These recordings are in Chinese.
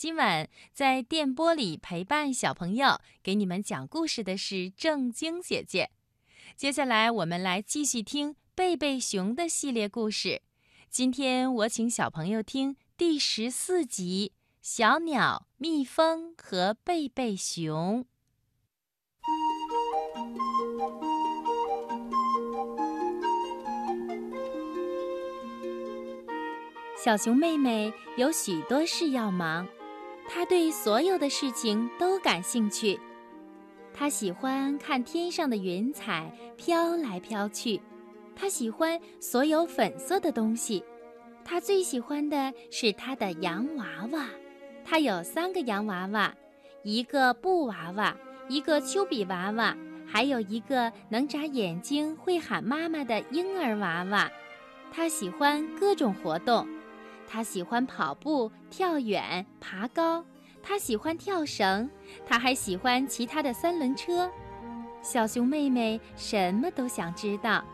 今晚在电波里陪伴小朋友，给你们讲故事的是正晶姐姐。接下来我们来继续听贝贝熊的系列故事。今天我请小朋友听第十四集《小鸟、蜜蜂和贝贝熊》。小熊妹妹有许多事要忙。他对所有的事情都感兴趣，他喜欢看天上的云彩飘来飘去，他喜欢所有粉色的东西，他最喜欢的是他的洋娃娃。他有三个洋娃娃，一个布娃娃，一个丘比娃娃，还有一个能眨眼睛、会喊妈妈的婴儿娃娃。他喜欢各种活动。他喜欢跑步、跳远、爬高，他喜欢跳绳，他还喜欢骑他的三轮车。小熊妹妹什么都想知道，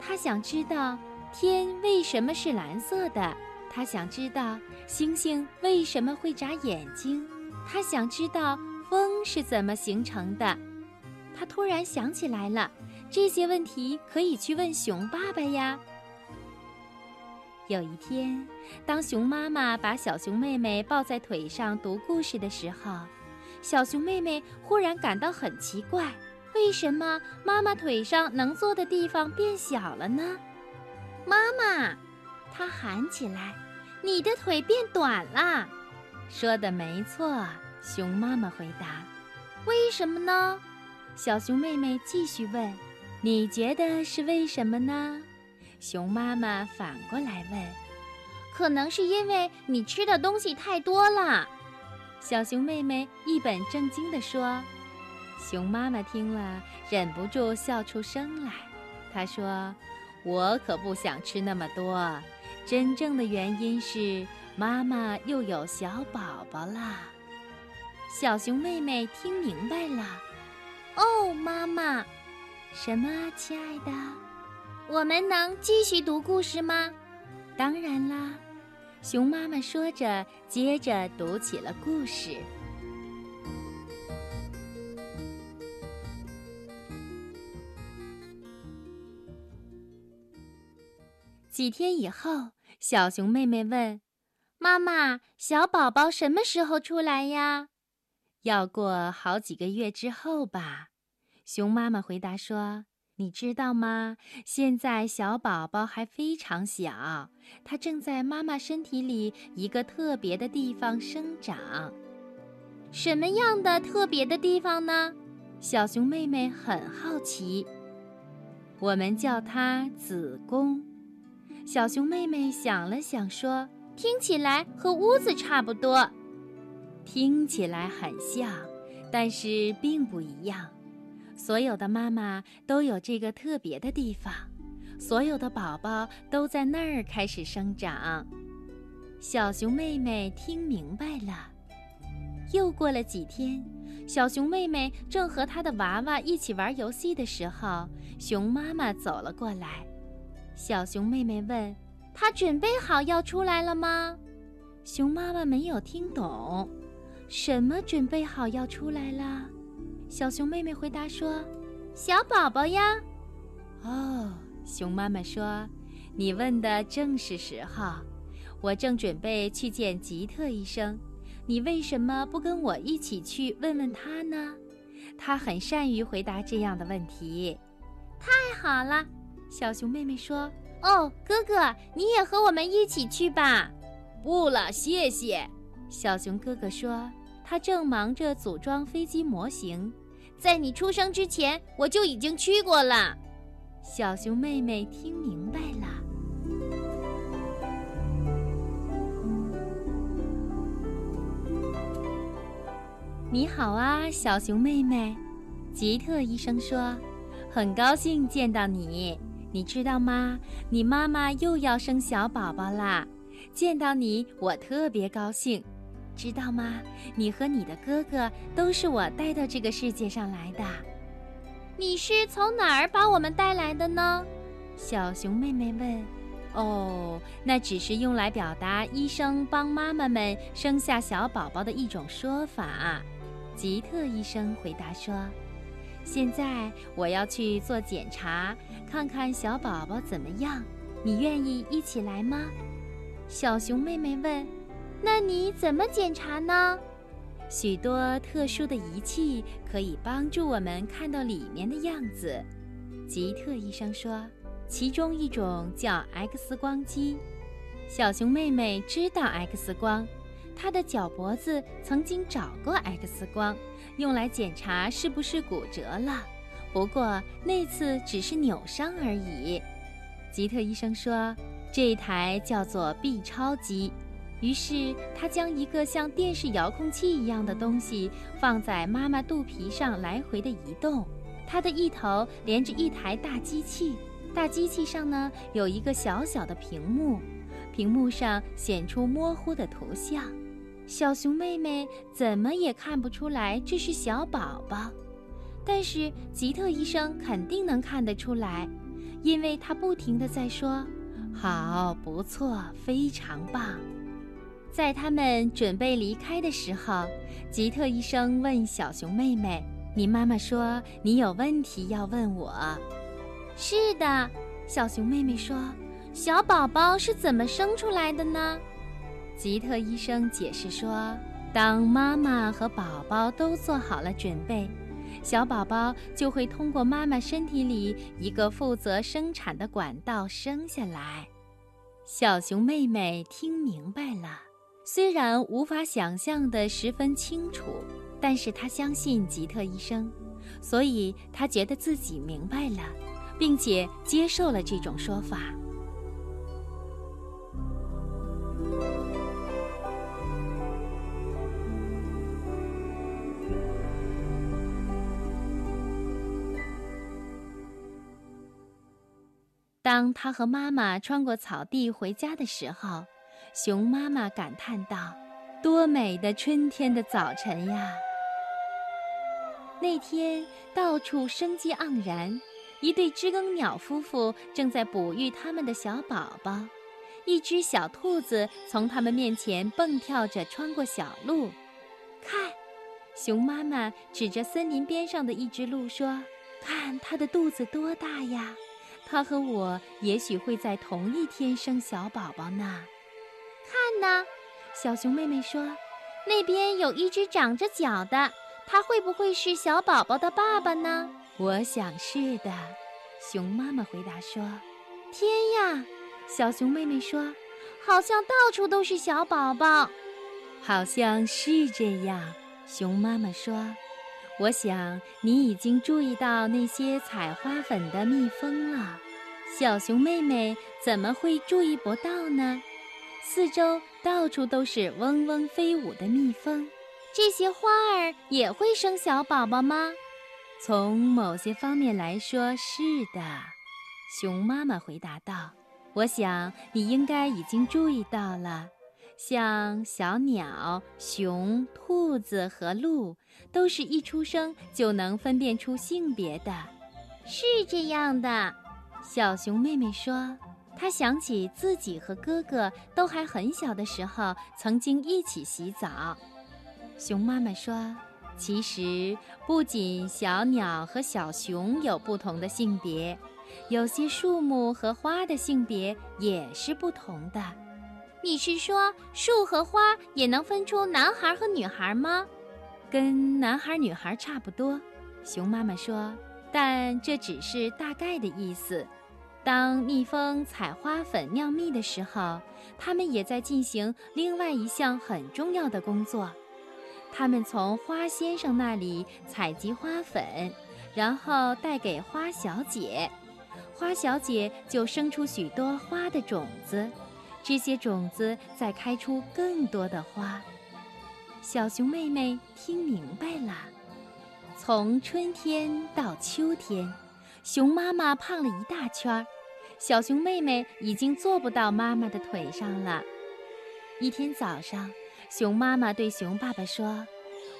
她想知道天为什么是蓝色的，她想知道星星为什么会眨眼睛，她想知道风是怎么形成的。她突然想起来了，这些问题可以去问熊爸爸呀。有一天，当熊妈妈把小熊妹妹抱在腿上读故事的时候，小熊妹妹忽然感到很奇怪：为什么妈妈腿上能坐的地方变小了呢？妈妈，她喊起来：“你的腿变短了。”说的没错，熊妈妈回答：“为什么呢？”小熊妹妹继续问：“你觉得是为什么呢？”熊妈妈反过来问：“可能是因为你吃的东西太多了。”小熊妹妹一本正经地说。熊妈妈听了，忍不住笑出声来。她说：“我可不想吃那么多，真正的原因是妈妈又有小宝宝了。”小熊妹妹听明白了。“哦，妈妈，什么，亲爱的？”我们能继续读故事吗？当然啦，熊妈妈说着，接着读起了故事。几天以后，小熊妹妹问：“妈妈，小宝宝什么时候出来呀？”“要过好几个月之后吧。”熊妈妈回答说。你知道吗？现在小宝宝还非常小，他正在妈妈身体里一个特别的地方生长。什么样的特别的地方呢？小熊妹妹很好奇。我们叫它子宫。小熊妹妹想了想说：“听起来和屋子差不多，听起来很像，但是并不一样。”所有的妈妈都有这个特别的地方，所有的宝宝都在那儿开始生长。小熊妹妹听明白了。又过了几天，小熊妹妹正和她的娃娃一起玩游戏的时候，熊妈妈走了过来。小熊妹妹问：“她准备好要出来了吗？”熊妈妈没有听懂，什么准备好要出来了？小熊妹妹回答说：“小宝宝呀。”哦，熊妈妈说：“你问的正是时候，我正准备去见吉特医生。你为什么不跟我一起去问问他呢？他很善于回答这样的问题。”太好了，小熊妹妹说：“哦，哥哥，你也和我们一起去吧。”不了，谢谢。小熊哥哥说：“他正忙着组装飞机模型。”在你出生之前，我就已经去过了。小熊妹妹听明白了。你好啊，小熊妹妹。吉特医生说：“很高兴见到你。你知道吗？你妈妈又要生小宝宝啦！见到你，我特别高兴。”知道吗？你和你的哥哥都是我带到这个世界上来的。你是从哪儿把我们带来的呢？小熊妹妹问。哦，那只是用来表达医生帮妈妈们生下小宝宝的一种说法。吉特医生回答说：“现在我要去做检查，看看小宝宝怎么样。你愿意一起来吗？”小熊妹妹问：“那你怎么检查呢？”许多特殊的仪器可以帮助我们看到里面的样子。吉特医生说。其中一种叫 X 光机，小熊妹妹知道 X 光，她的脚脖子曾经找过 X 光，用来检查是不是骨折了。不过那次只是扭伤而已。吉特医生说，这台叫做 B 超机。于是他将一个像电视遥控器一样的东西放在妈妈肚皮上来回的移动，它的一头连着一台大机器。大机器上呢有一个小小的屏幕，屏幕上显出模糊的图像，小熊妹妹怎么也看不出来这是小宝宝，但是吉特医生肯定能看得出来，因为他不停地在说：“好，不错，非常棒。”在他们准备离开的时候，吉特医生问小熊妹妹：“你妈妈说你有问题要问我。”是的，小熊妹妹说：“小宝宝是怎么生出来的呢？”吉特医生解释说：“当妈妈和宝宝都做好了准备，小宝宝就会通过妈妈身体里一个负责生产的管道生下来。”小熊妹妹听明白了，虽然无法想象的十分清楚，但是他相信吉特医生，所以他觉得自己明白了。并且接受了这种说法。当他和妈妈穿过草地回家的时候，熊妈妈感叹道：“多美的春天的早晨呀！”那天到处生机盎然。一对知更鸟夫妇正在哺育他们的小宝宝，一只小兔子从他们面前蹦跳着穿过小路。看，熊妈妈指着森林边上的一只鹿说：“看它的肚子多大呀！它和我也许会在同一天生小宝宝呢。”看呢，小熊妹妹说：“那边有一只长着脚的，它会不会是小宝宝的爸爸呢？”我想是的，熊妈妈回答说：“天呀！”小熊妹妹说：“好像到处都是小宝宝。”好像是这样，熊妈妈说：“我想你已经注意到那些采花粉的蜜蜂了。”小熊妹妹怎么会注意不到呢？四周到处都是嗡嗡飞舞的蜜蜂，这些花儿也会生小宝宝吗？从某些方面来说，是的，熊妈妈回答道：“我想你应该已经注意到了，像小鸟、熊、兔子和鹿，都是一出生就能分辨出性别的。”是这样的，小熊妹妹说：“他想起自己和哥哥都还很小的时候，曾经一起洗澡。”熊妈妈说。其实，不仅小鸟和小熊有不同的性别，有些树木和花的性别也是不同的。你是说树和花也能分出男孩和女孩吗？跟男孩女孩差不多，熊妈妈说。但这只是大概的意思。当蜜蜂采花粉酿蜜的时候，它们也在进行另外一项很重要的工作。他们从花先生那里采集花粉，然后带给花小姐，花小姐就生出许多花的种子，这些种子再开出更多的花。小熊妹妹听明白了，从春天到秋天，熊妈妈胖了一大圈儿，小熊妹妹已经坐不到妈妈的腿上了。一天早上。熊妈妈对熊爸爸说：“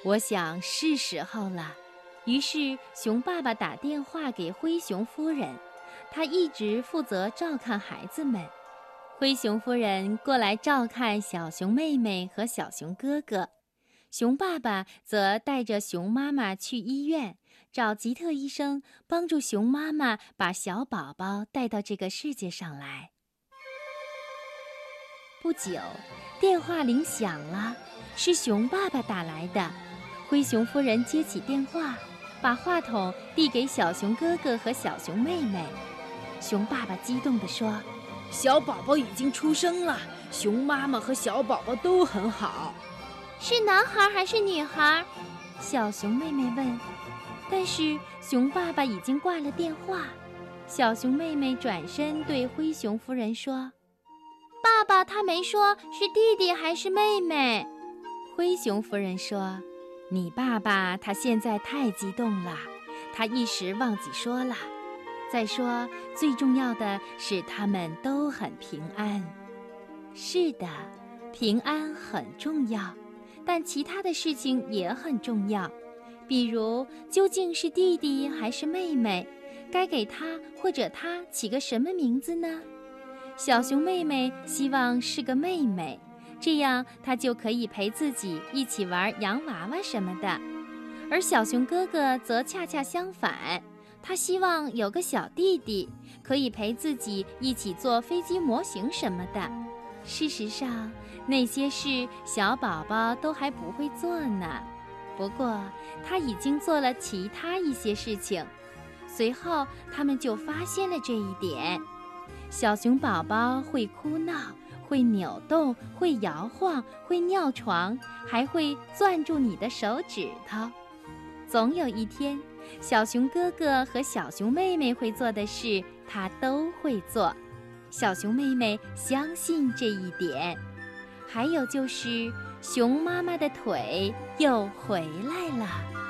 我想是时候了。”于是熊爸爸打电话给灰熊夫人，她一直负责照看孩子们。灰熊夫人过来照看小熊妹妹和小熊哥哥，熊爸爸则带着熊妈妈去医院找吉特医生，帮助熊妈妈把小宝宝带到这个世界上来。不久，电话铃响了，是熊爸爸打来的。灰熊夫人接起电话，把话筒递给小熊哥哥和小熊妹妹。熊爸爸激动地说。小宝宝已经出生了，熊妈妈和小宝宝都很好。是男孩还是女孩？小熊妹妹问。但是熊爸爸已经挂了电话。小熊妹妹转身对灰熊夫人说：“爸爸他没说是弟弟还是妹妹。”灰熊夫人说：“你爸爸他现在太激动了，他一时忘记说了。”再说，最重要的是他们都很平安。是的，平安很重要，但其他的事情也很重要，比如究竟是弟弟还是妹妹，该给他或者他起个什么名字呢？小熊妹妹希望是个妹妹，这样她就可以陪自己一起玩洋娃娃什么的，而小熊哥哥则恰恰相反。他希望有个小弟弟，可以陪自己一起做飞机模型什么的。事实上，那些事小宝宝都还不会做呢。不过，他已经做了其他一些事情。随后，他们就发现了这一点：小熊宝宝会哭闹，会扭动，会摇晃，会尿床，还会攥住你的手指头。总有一天。小熊哥哥和小熊妹妹会做的事，他都会做。小熊妹妹相信这一点。还有就是，熊妈妈的腿又回来了。